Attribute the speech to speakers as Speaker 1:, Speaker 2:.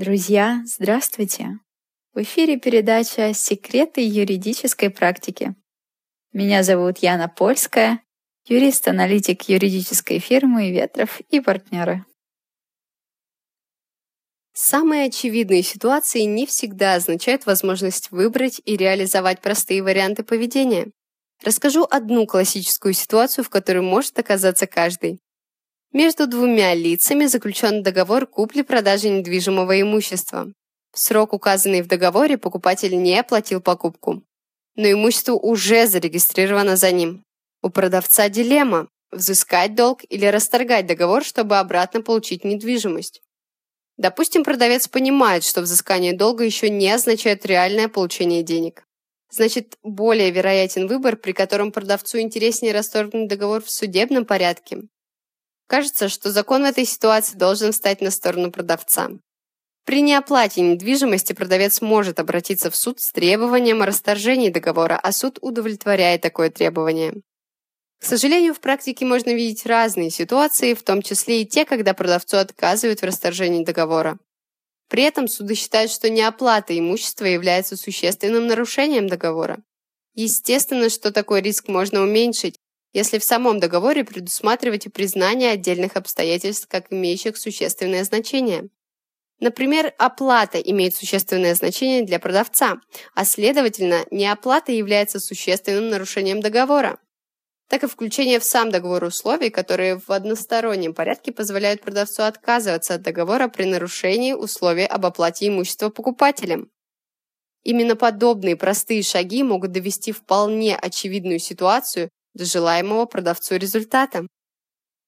Speaker 1: Друзья, здравствуйте! В эфире передача «Секреты юридической практики». Меня зовут Яна Польская, юрист-аналитик юридической фирмы «Ветров» и партнеры.
Speaker 2: Самые очевидные ситуации не всегда означают возможность выбрать и реализовать простые варианты поведения. Расскажу одну классическую ситуацию, в которой может оказаться каждый. Между двумя лицами заключен договор купли-продажи недвижимого имущества. В срок, указанный в договоре, покупатель не оплатил покупку. Но имущество уже зарегистрировано за ним. У продавца дилемма – взыскать долг или расторгать договор, чтобы обратно получить недвижимость. Допустим, продавец понимает, что взыскание долга еще не означает реальное получение денег. Значит, более вероятен выбор, при котором продавцу интереснее расторгнуть договор в судебном порядке, Кажется, что закон в этой ситуации должен встать на сторону продавца. При неоплате недвижимости продавец может обратиться в суд с требованием о расторжении договора, а суд удовлетворяет такое требование. К сожалению, в практике можно видеть разные ситуации, в том числе и те, когда продавцу отказывают в расторжении договора. При этом суды считают, что неоплата имущества является существенным нарушением договора. Естественно, что такой риск можно уменьшить, если в самом договоре предусматривать и признание отдельных обстоятельств как имеющих существенное значение. Например, оплата имеет существенное значение для продавца, а следовательно, неоплата является существенным нарушением договора. Так и включение в сам договор условий, которые в одностороннем порядке позволяют продавцу отказываться от договора при нарушении условий об оплате имущества покупателем. Именно подобные простые шаги могут довести вполне очевидную ситуацию до желаемого продавцу результата.